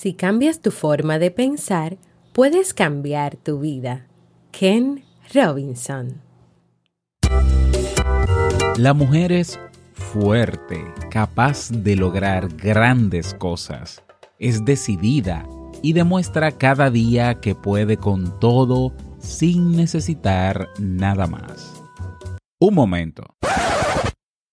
Si cambias tu forma de pensar, puedes cambiar tu vida. Ken Robinson. La mujer es fuerte, capaz de lograr grandes cosas. Es decidida y demuestra cada día que puede con todo sin necesitar nada más. Un momento.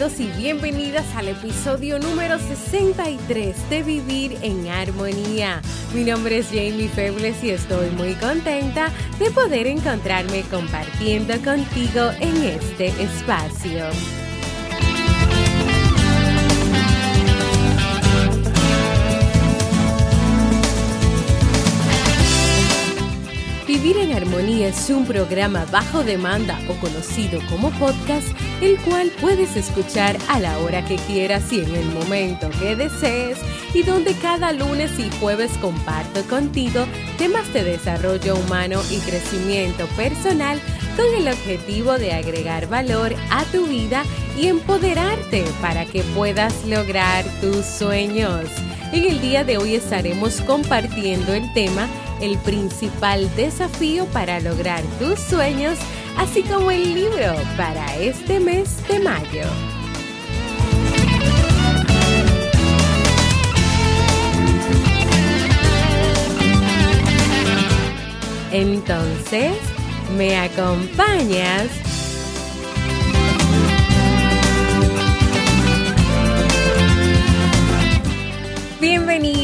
Y bienvenidas al episodio número 63 de Vivir en Armonía. Mi nombre es Jamie Febles y estoy muy contenta de poder encontrarme compartiendo contigo en este espacio. Vivir en Armonía es un programa bajo demanda o conocido como podcast, el cual puedes escuchar a la hora que quieras y en el momento que desees, y donde cada lunes y jueves comparto contigo temas de desarrollo humano y crecimiento personal con el objetivo de agregar valor a tu vida y empoderarte para que puedas lograr tus sueños. En el día de hoy estaremos compartiendo el tema el principal desafío para lograr tus sueños, así como el libro para este mes de mayo. Entonces, ¿me acompañas?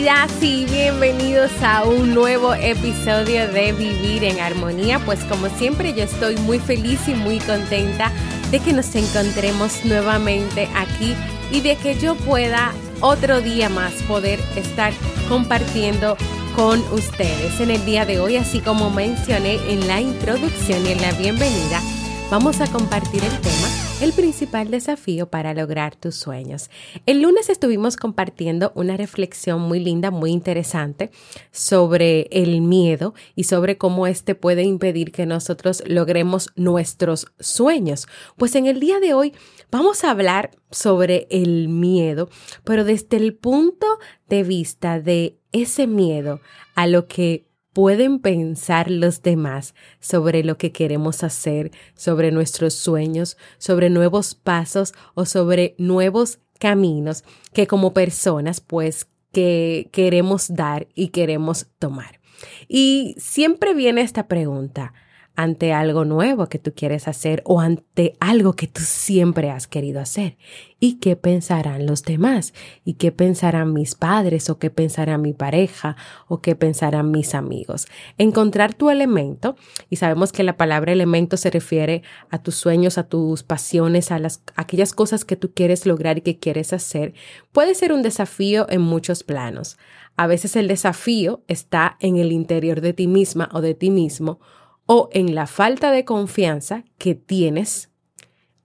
Bienvenidas y bienvenidos a un nuevo episodio de Vivir en Armonía. Pues como siempre yo estoy muy feliz y muy contenta de que nos encontremos nuevamente aquí y de que yo pueda otro día más poder estar compartiendo con ustedes en el día de hoy, así como mencioné en la introducción y en la bienvenida vamos a compartir el tema, el principal desafío para lograr tus sueños. El lunes estuvimos compartiendo una reflexión muy linda, muy interesante sobre el miedo y sobre cómo este puede impedir que nosotros logremos nuestros sueños. Pues en el día de hoy vamos a hablar sobre el miedo, pero desde el punto de vista de ese miedo a lo que pueden pensar los demás sobre lo que queremos hacer, sobre nuestros sueños, sobre nuevos pasos o sobre nuevos caminos que como personas pues que queremos dar y queremos tomar. Y siempre viene esta pregunta, ante algo nuevo que tú quieres hacer o ante algo que tú siempre has querido hacer. ¿Y qué pensarán los demás? ¿Y qué pensarán mis padres o qué pensará mi pareja o qué pensarán mis amigos? Encontrar tu elemento, y sabemos que la palabra elemento se refiere a tus sueños, a tus pasiones, a las aquellas cosas que tú quieres lograr y que quieres hacer, puede ser un desafío en muchos planos. A veces el desafío está en el interior de ti misma o de ti mismo o en la falta de confianza que tienes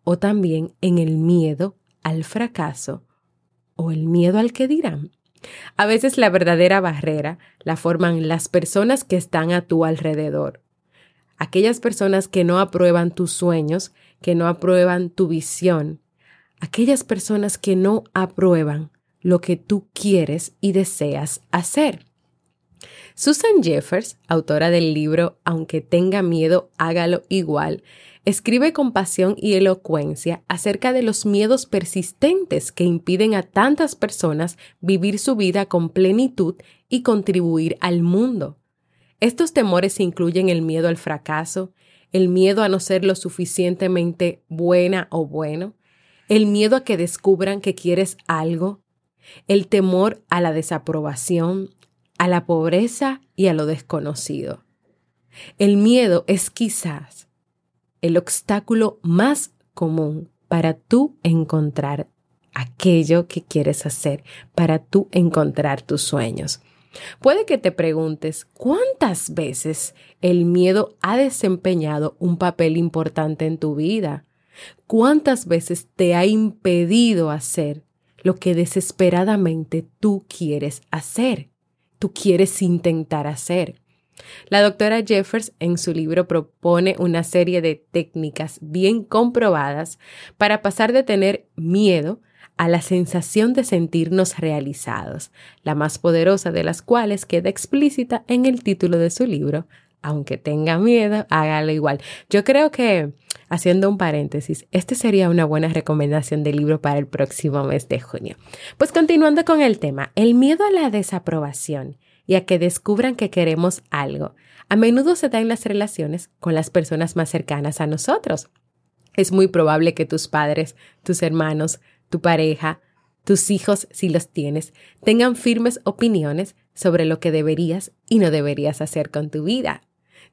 o también en el miedo al fracaso o el miedo al que dirán. A veces la verdadera barrera la forman las personas que están a tu alrededor. Aquellas personas que no aprueban tus sueños, que no aprueban tu visión. Aquellas personas que no aprueban lo que tú quieres y deseas hacer. Susan Jeffers, autora del libro Aunque tenga miedo, hágalo igual, escribe con pasión y elocuencia acerca de los miedos persistentes que impiden a tantas personas vivir su vida con plenitud y contribuir al mundo. Estos temores incluyen el miedo al fracaso, el miedo a no ser lo suficientemente buena o bueno, el miedo a que descubran que quieres algo, el temor a la desaprobación, a la pobreza y a lo desconocido. El miedo es quizás el obstáculo más común para tú encontrar aquello que quieres hacer, para tú encontrar tus sueños. Puede que te preguntes cuántas veces el miedo ha desempeñado un papel importante en tu vida. ¿Cuántas veces te ha impedido hacer lo que desesperadamente tú quieres hacer? Tú quieres intentar hacer. La doctora Jeffers en su libro propone una serie de técnicas bien comprobadas para pasar de tener miedo a la sensación de sentirnos realizados, la más poderosa de las cuales queda explícita en el título de su libro. Aunque tenga miedo, hágalo igual. Yo creo que, haciendo un paréntesis, este sería una buena recomendación de libro para el próximo mes de junio. Pues continuando con el tema, el miedo a la desaprobación y a que descubran que queremos algo, a menudo se da en las relaciones con las personas más cercanas a nosotros. Es muy probable que tus padres, tus hermanos, tu pareja, tus hijos, si los tienes, tengan firmes opiniones sobre lo que deberías y no deberías hacer con tu vida.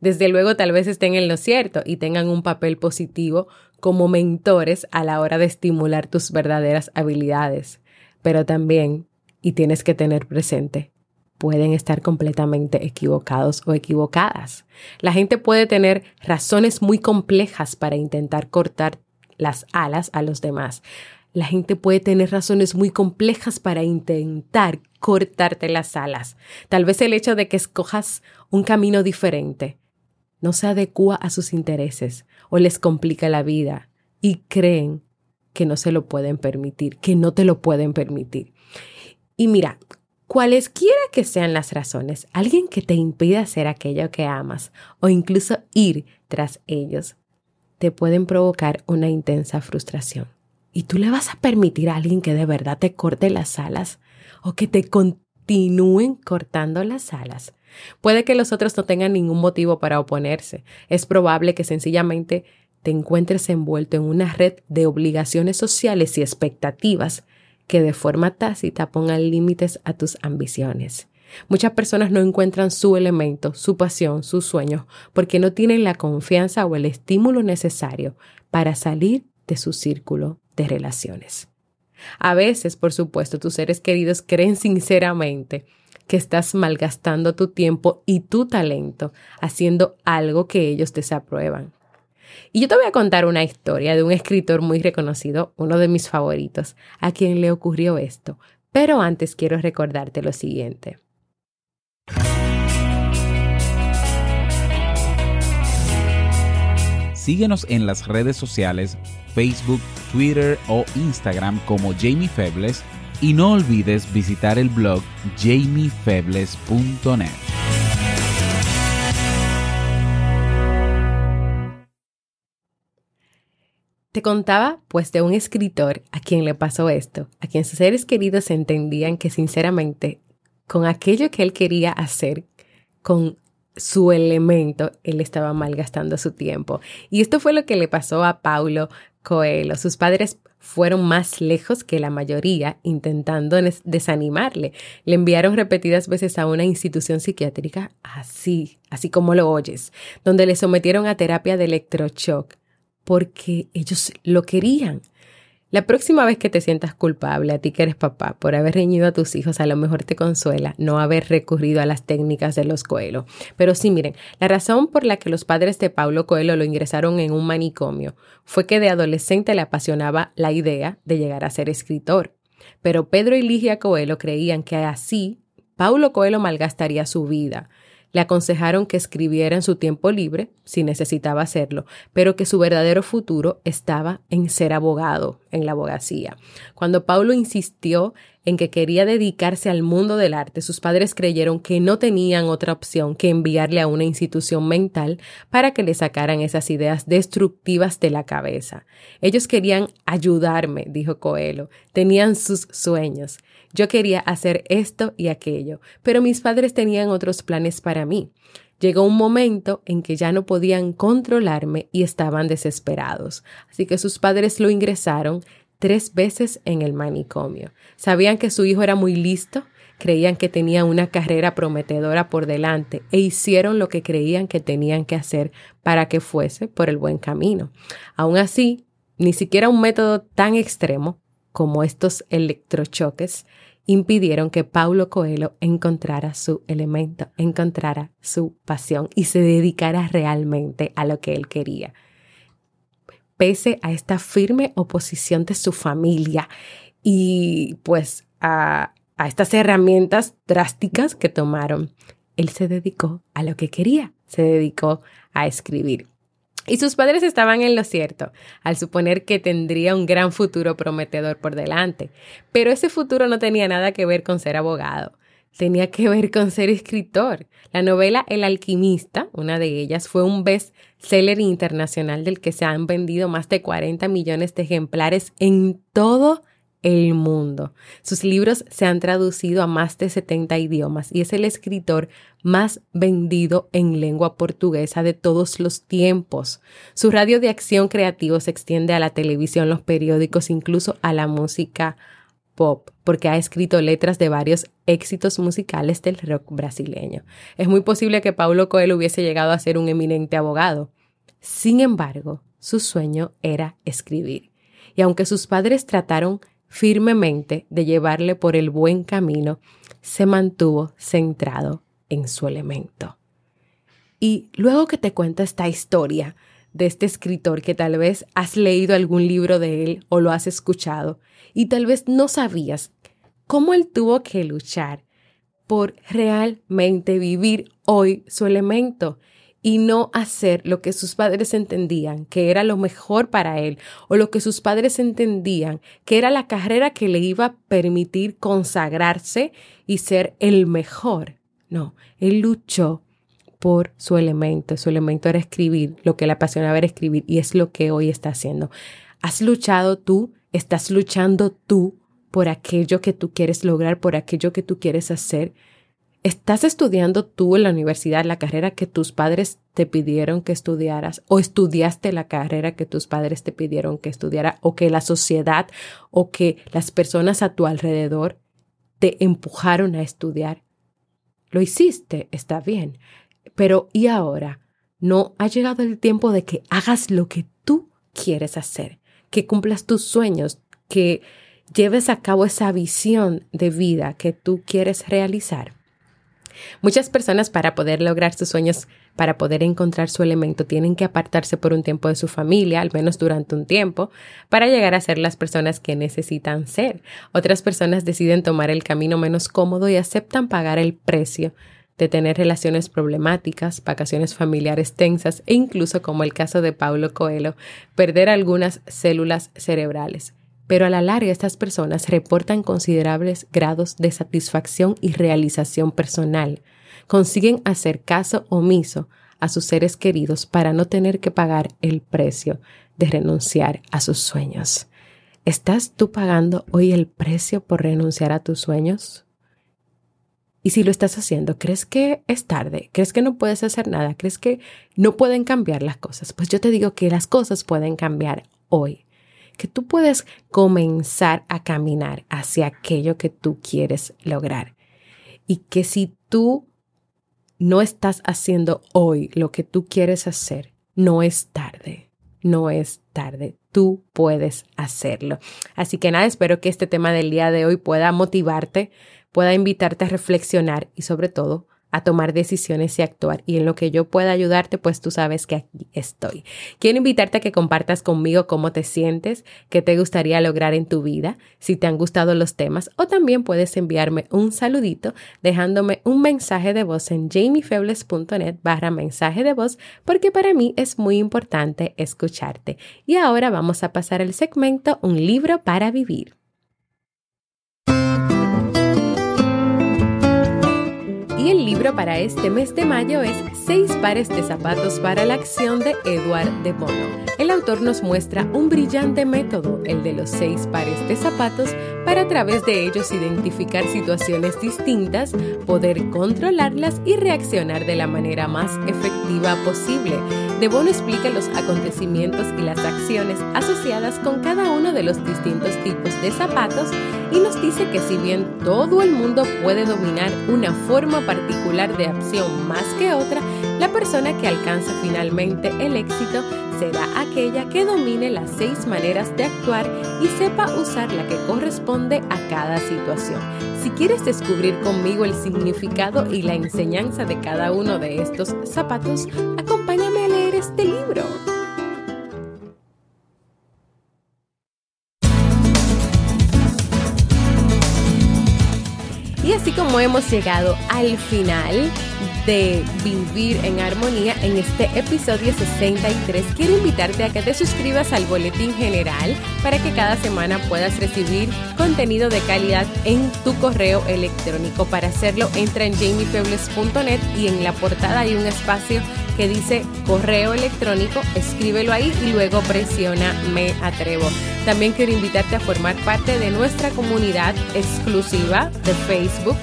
Desde luego tal vez estén en lo cierto y tengan un papel positivo como mentores a la hora de estimular tus verdaderas habilidades. Pero también, y tienes que tener presente, pueden estar completamente equivocados o equivocadas. La gente puede tener razones muy complejas para intentar cortar las alas a los demás. La gente puede tener razones muy complejas para intentar cortarte las alas. Tal vez el hecho de que escojas un camino diferente no se adecua a sus intereses o les complica la vida y creen que no se lo pueden permitir, que no te lo pueden permitir. Y mira, cualesquiera que sean las razones, alguien que te impida hacer aquello que amas o incluso ir tras ellos, te pueden provocar una intensa frustración. ¿Y tú le vas a permitir a alguien que de verdad te corte las alas o que te continúen cortando las alas? Puede que los otros no tengan ningún motivo para oponerse. Es probable que sencillamente te encuentres envuelto en una red de obligaciones sociales y expectativas que de forma tácita pongan límites a tus ambiciones. Muchas personas no encuentran su elemento, su pasión, sus sueños, porque no tienen la confianza o el estímulo necesario para salir de su círculo de relaciones. A veces, por supuesto, tus seres queridos creen sinceramente que estás malgastando tu tiempo y tu talento haciendo algo que ellos desaprueban. Y yo te voy a contar una historia de un escritor muy reconocido, uno de mis favoritos, a quien le ocurrió esto. Pero antes quiero recordarte lo siguiente. Síguenos en las redes sociales, Facebook, Twitter o Instagram como Jamie Febles y no olvides visitar el blog jamiefebles.net. Te contaba pues de un escritor a quien le pasó esto, a quien sus seres queridos entendían que sinceramente con aquello que él quería hacer, con su elemento, él estaba malgastando su tiempo. Y esto fue lo que le pasó a Paulo Coelho. Sus padres fueron más lejos que la mayoría, intentando desanimarle. Le enviaron repetidas veces a una institución psiquiátrica, así, así como lo oyes, donde le sometieron a terapia de electroshock, porque ellos lo querían. La próxima vez que te sientas culpable, a ti que eres papá, por haber reñido a tus hijos, a lo mejor te consuela no haber recurrido a las técnicas de los Coelho. Pero sí, miren, la razón por la que los padres de Paulo Coelho lo ingresaron en un manicomio fue que de adolescente le apasionaba la idea de llegar a ser escritor. Pero Pedro y Ligia Coelho creían que así Paulo Coelho malgastaría su vida le aconsejaron que escribiera en su tiempo libre, si necesitaba hacerlo, pero que su verdadero futuro estaba en ser abogado, en la abogacía. Cuando Paulo insistió en que quería dedicarse al mundo del arte, sus padres creyeron que no tenían otra opción que enviarle a una institución mental para que le sacaran esas ideas destructivas de la cabeza. Ellos querían ayudarme, dijo Coelho, tenían sus sueños. Yo quería hacer esto y aquello, pero mis padres tenían otros planes para mí. Llegó un momento en que ya no podían controlarme y estaban desesperados. Así que sus padres lo ingresaron tres veces en el manicomio. Sabían que su hijo era muy listo, creían que tenía una carrera prometedora por delante e hicieron lo que creían que tenían que hacer para que fuese por el buen camino. Aún así, ni siquiera un método tan extremo como estos electrochoques impidieron que Paulo Coelho encontrara su elemento, encontrara su pasión y se dedicara realmente a lo que él quería. Pese a esta firme oposición de su familia y pues a, a estas herramientas drásticas que tomaron, él se dedicó a lo que quería, se dedicó a escribir. Y sus padres estaban en lo cierto, al suponer que tendría un gran futuro prometedor por delante. Pero ese futuro no tenía nada que ver con ser abogado, tenía que ver con ser escritor. La novela El alquimista, una de ellas, fue un best-seller internacional del que se han vendido más de 40 millones de ejemplares en todo el mundo. Sus libros se han traducido a más de 70 idiomas y es el escritor más vendido en lengua portuguesa de todos los tiempos. Su radio de acción creativo se extiende a la televisión, los periódicos, incluso a la música pop, porque ha escrito letras de varios éxitos musicales del rock brasileño. Es muy posible que Paulo Coelho hubiese llegado a ser un eminente abogado. Sin embargo, su sueño era escribir. Y aunque sus padres trataron firmemente de llevarle por el buen camino, se mantuvo centrado en su elemento. Y luego que te cuento esta historia de este escritor que tal vez has leído algún libro de él o lo has escuchado y tal vez no sabías cómo él tuvo que luchar por realmente vivir hoy su elemento y no hacer lo que sus padres entendían que era lo mejor para él o lo que sus padres entendían que era la carrera que le iba a permitir consagrarse y ser el mejor. No, él luchó por su elemento. Su elemento era escribir, lo que le apasionaba era escribir y es lo que hoy está haciendo. Has luchado tú, estás luchando tú por aquello que tú quieres lograr, por aquello que tú quieres hacer. ¿Estás estudiando tú en la universidad la carrera que tus padres te pidieron que estudiaras? ¿O estudiaste la carrera que tus padres te pidieron que estudiara? ¿O que la sociedad o que las personas a tu alrededor te empujaron a estudiar? Lo hiciste, está bien. Pero ¿y ahora? No ha llegado el tiempo de que hagas lo que tú quieres hacer, que cumplas tus sueños, que lleves a cabo esa visión de vida que tú quieres realizar. Muchas personas para poder lograr sus sueños, para poder encontrar su elemento, tienen que apartarse por un tiempo de su familia, al menos durante un tiempo, para llegar a ser las personas que necesitan ser. Otras personas deciden tomar el camino menos cómodo y aceptan pagar el precio de tener relaciones problemáticas, vacaciones familiares tensas e incluso, como el caso de Paulo Coelho, perder algunas células cerebrales pero a la larga estas personas reportan considerables grados de satisfacción y realización personal. Consiguen hacer caso omiso a sus seres queridos para no tener que pagar el precio de renunciar a sus sueños. ¿Estás tú pagando hoy el precio por renunciar a tus sueños? Y si lo estás haciendo, ¿crees que es tarde? ¿Crees que no puedes hacer nada? ¿Crees que no pueden cambiar las cosas? Pues yo te digo que las cosas pueden cambiar hoy que tú puedes comenzar a caminar hacia aquello que tú quieres lograr. Y que si tú no estás haciendo hoy lo que tú quieres hacer, no es tarde, no es tarde. Tú puedes hacerlo. Así que nada, espero que este tema del día de hoy pueda motivarte, pueda invitarte a reflexionar y sobre todo a tomar decisiones y actuar. Y en lo que yo pueda ayudarte, pues tú sabes que aquí estoy. Quiero invitarte a que compartas conmigo cómo te sientes, qué te gustaría lograr en tu vida, si te han gustado los temas, o también puedes enviarme un saludito dejándome un mensaje de voz en jamiefebles.net barra mensaje de voz, porque para mí es muy importante escucharte. Y ahora vamos a pasar al segmento Un libro para vivir. El libro para este mes de mayo es Seis pares de zapatos para la acción de Edward de Bono. El autor nos muestra un brillante método, el de los seis pares de zapatos, para a través de ellos identificar situaciones distintas, poder controlarlas y reaccionar de la manera más efectiva posible. De Bono explica los acontecimientos y las acciones asociadas con cada uno de los distintos tipos de zapatos y nos dice que si bien todo el mundo puede dominar una forma particular de acción más que otra, la persona que alcanza finalmente el éxito será aquella que domine las seis maneras de actuar y sepa usar la que corresponde a cada situación. Si quieres descubrir conmigo el significado y la enseñanza de cada uno de estos zapatos, acompáñame a leer este libro. Como hemos llegado al final de Vivir en Armonía en este episodio 63, quiero invitarte a que te suscribas al boletín general para que cada semana puedas recibir contenido de calidad en tu correo electrónico. Para hacerlo, entra en jamiefebles.net y en la portada hay un espacio que dice correo electrónico, escríbelo ahí y luego presiona Me Atrevo. También quiero invitarte a formar parte de nuestra comunidad exclusiva de Facebook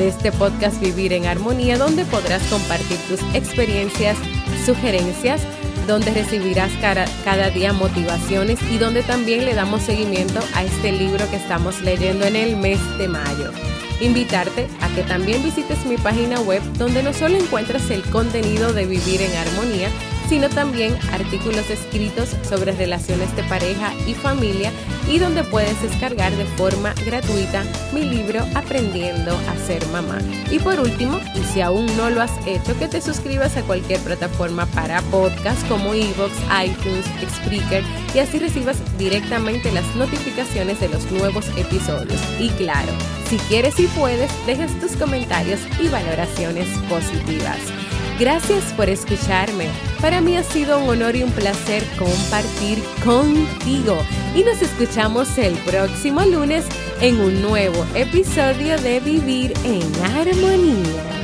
de este podcast Vivir en Armonía, donde podrás compartir tus experiencias, sugerencias, donde recibirás cada, cada, día motivaciones y donde también le damos seguimiento a este libro que estamos leyendo en el mes de mayo. Invitarte a que también visites mi página web donde no solo encuentras el contenido de Vivir en Armonía, sino también artículos escritos sobre relaciones de pareja y familia y donde puedes descargar de forma gratuita mi libro Aprendiendo a ser mamá. Y por último, y si aún no lo has hecho, que te suscribas a cualquier plataforma para podcast como Evox, iTunes, Spreaker y así recibas directamente las notificaciones de los nuevos episodios. Y claro, si quieres y puedes, dejas tus comentarios y valoraciones positivas. Gracias por escucharme. Para mí ha sido un honor y un placer compartir contigo. Y nos escuchamos el próximo lunes en un nuevo episodio de Vivir en Armonía.